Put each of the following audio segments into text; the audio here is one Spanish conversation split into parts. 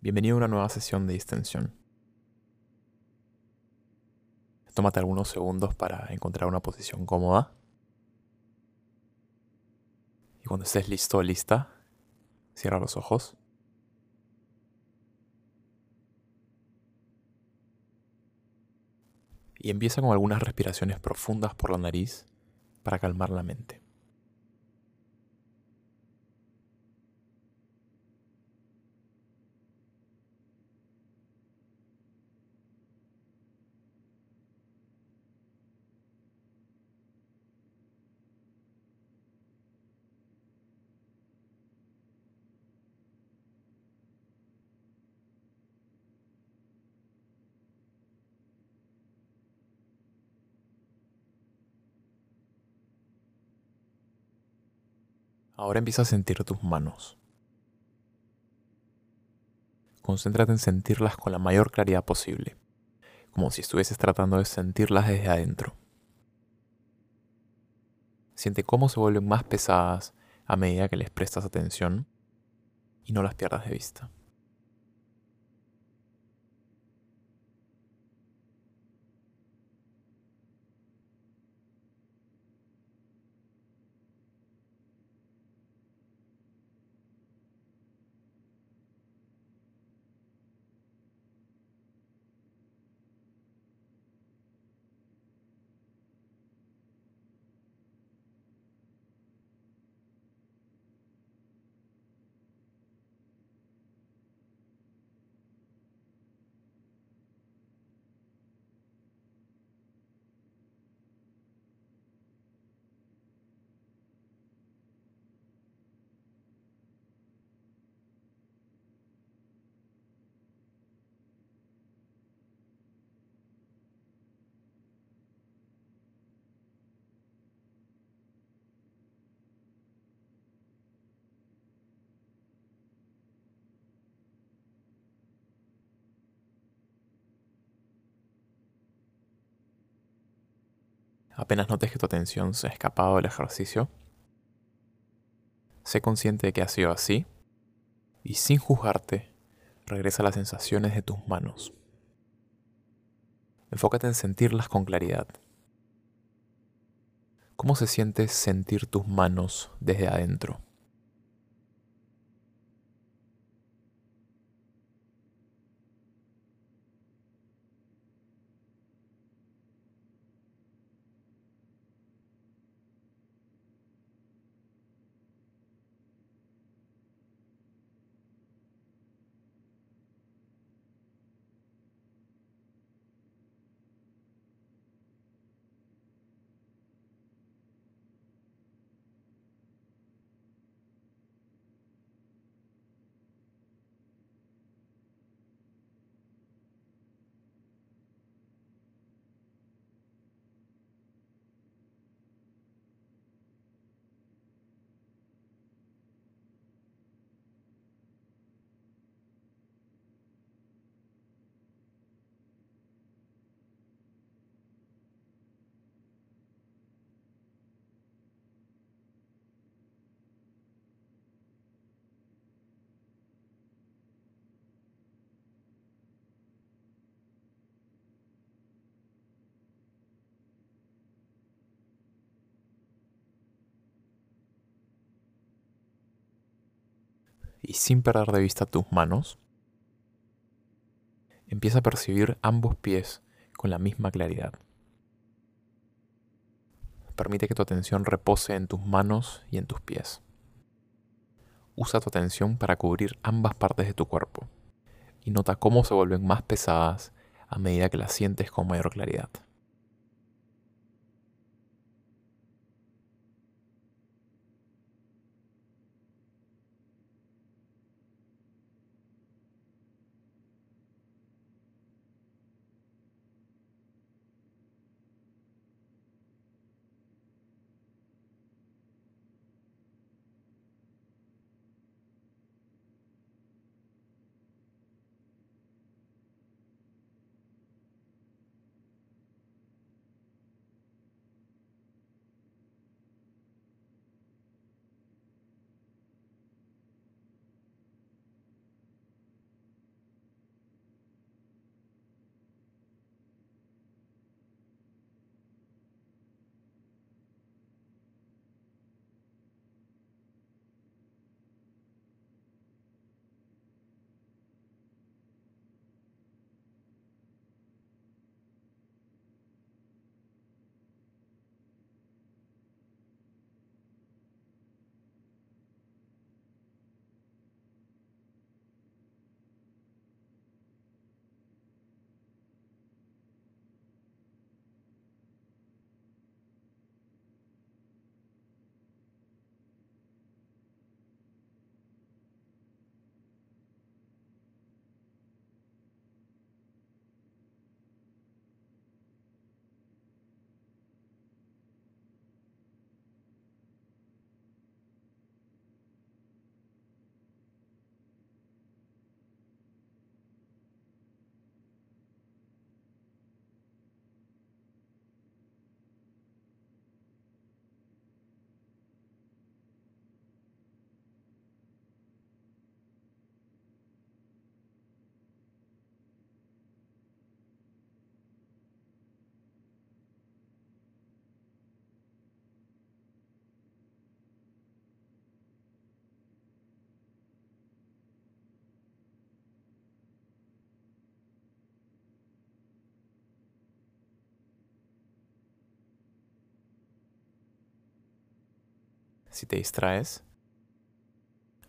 Bienvenido a una nueva sesión de distensión. Tómate algunos segundos para encontrar una posición cómoda. Y cuando estés listo lista, cierra los ojos. Y empieza con algunas respiraciones profundas por la nariz para calmar la mente. Ahora empieza a sentir tus manos. Concéntrate en sentirlas con la mayor claridad posible, como si estuvieses tratando de sentirlas desde adentro. Siente cómo se vuelven más pesadas a medida que les prestas atención y no las pierdas de vista. Apenas notes que tu atención se ha escapado del ejercicio, sé consciente de que ha sido así y sin juzgarte, regresa a las sensaciones de tus manos. Enfócate en sentirlas con claridad. ¿Cómo se siente sentir tus manos desde adentro? Y sin perder de vista tus manos, empieza a percibir ambos pies con la misma claridad. Permite que tu atención repose en tus manos y en tus pies. Usa tu atención para cubrir ambas partes de tu cuerpo y nota cómo se vuelven más pesadas a medida que las sientes con mayor claridad. Si te distraes,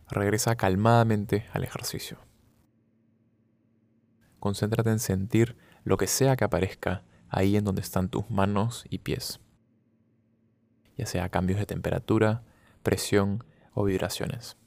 regresa calmadamente al ejercicio. Concéntrate en sentir lo que sea que aparezca ahí en donde están tus manos y pies, ya sea cambios de temperatura, presión o vibraciones.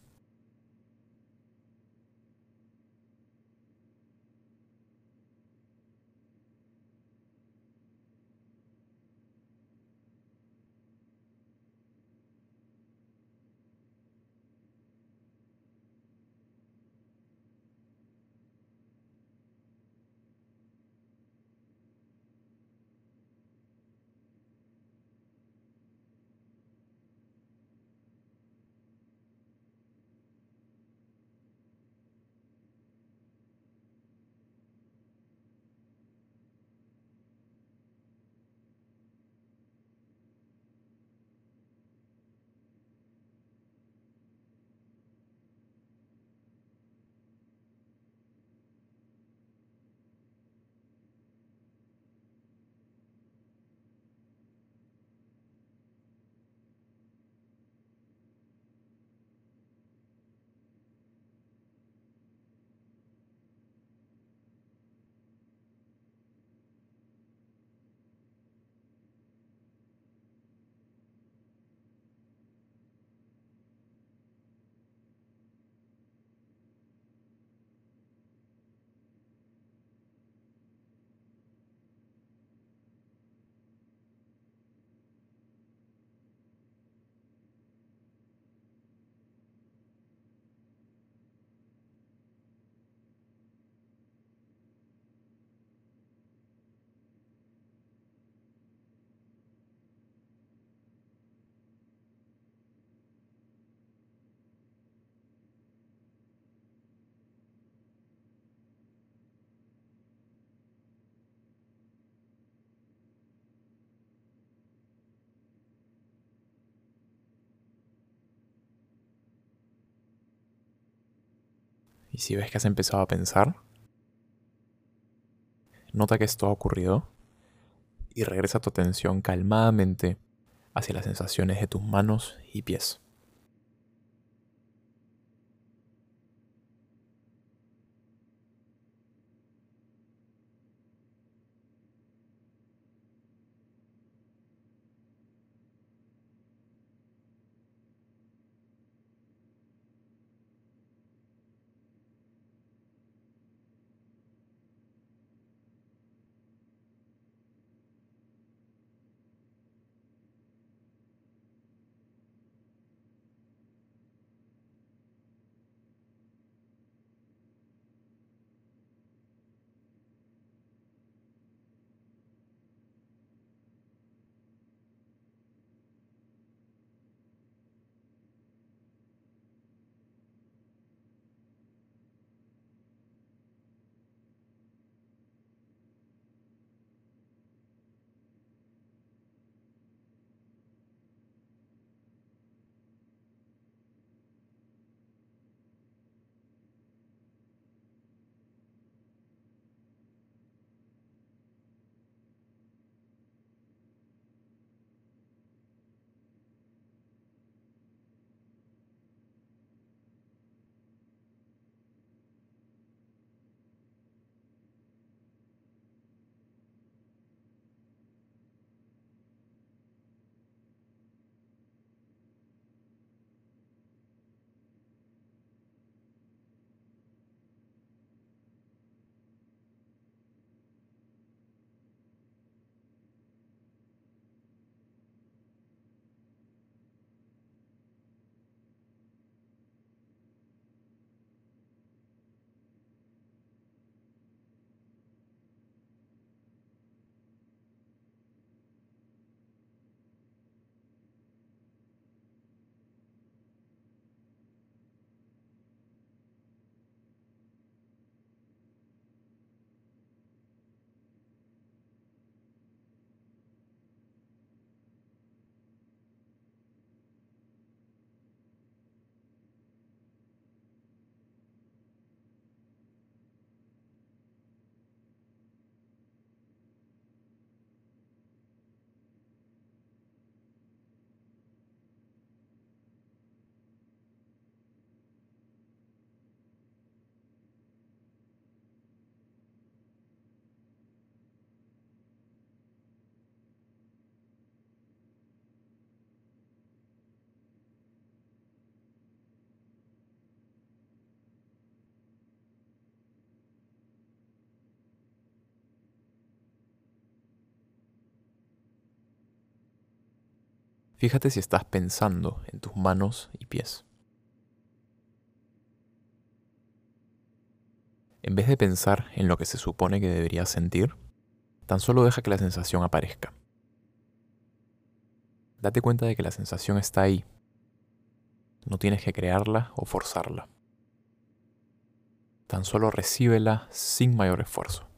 Y si ves que has empezado a pensar, nota que esto ha ocurrido y regresa tu atención calmadamente hacia las sensaciones de tus manos y pies. Fíjate si estás pensando en tus manos y pies. En vez de pensar en lo que se supone que deberías sentir, tan solo deja que la sensación aparezca. Date cuenta de que la sensación está ahí. No tienes que crearla o forzarla. Tan solo recíbela sin mayor esfuerzo.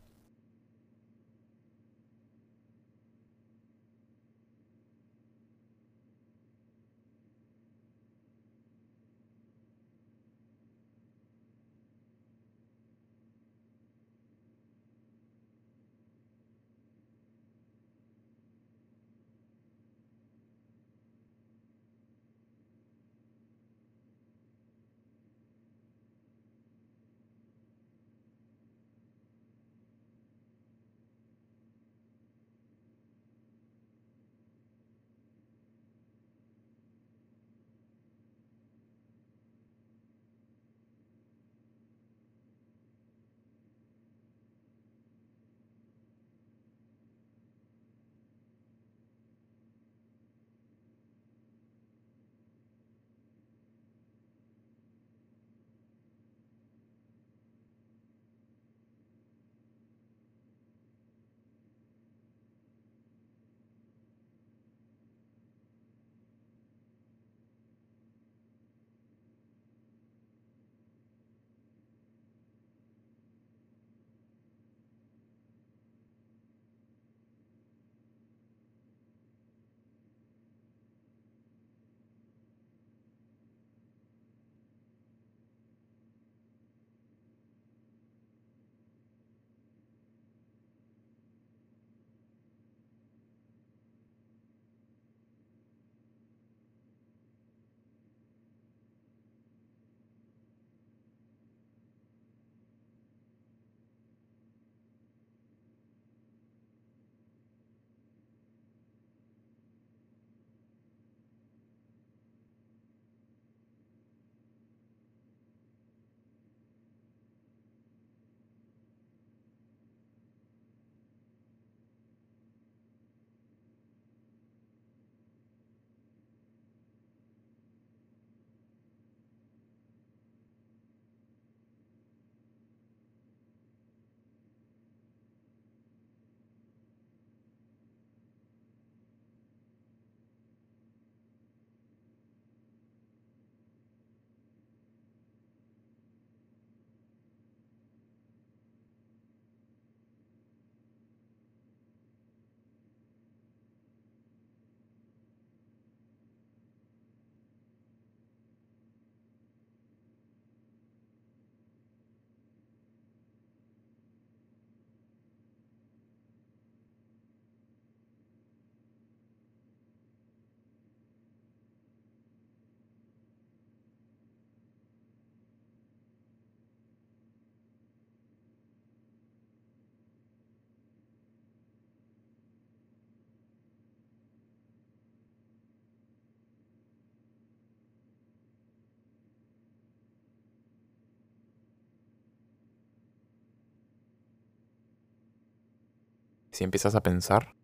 Si empiezas a pensar,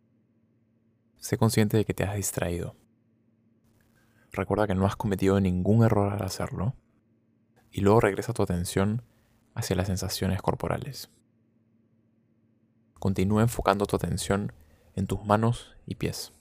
sé consciente de que te has distraído. Recuerda que no has cometido ningún error al hacerlo y luego regresa tu atención hacia las sensaciones corporales. Continúa enfocando tu atención en tus manos y pies.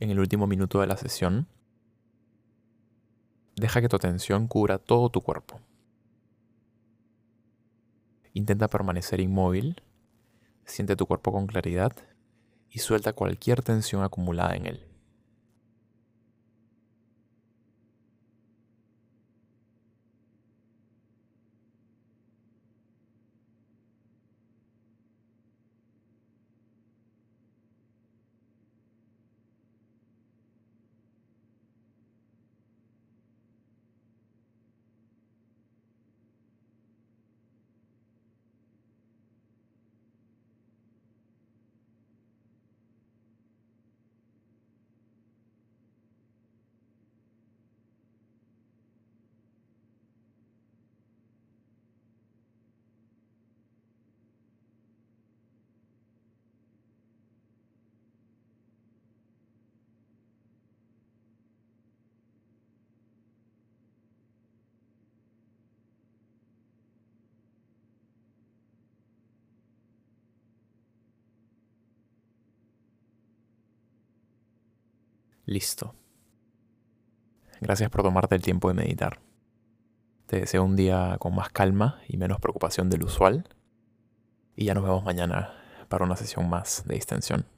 En el último minuto de la sesión, deja que tu atención cubra todo tu cuerpo. Intenta permanecer inmóvil, siente tu cuerpo con claridad y suelta cualquier tensión acumulada en él. Listo. Gracias por tomarte el tiempo de meditar. Te deseo un día con más calma y menos preocupación del usual. Y ya nos vemos mañana para una sesión más de distensión.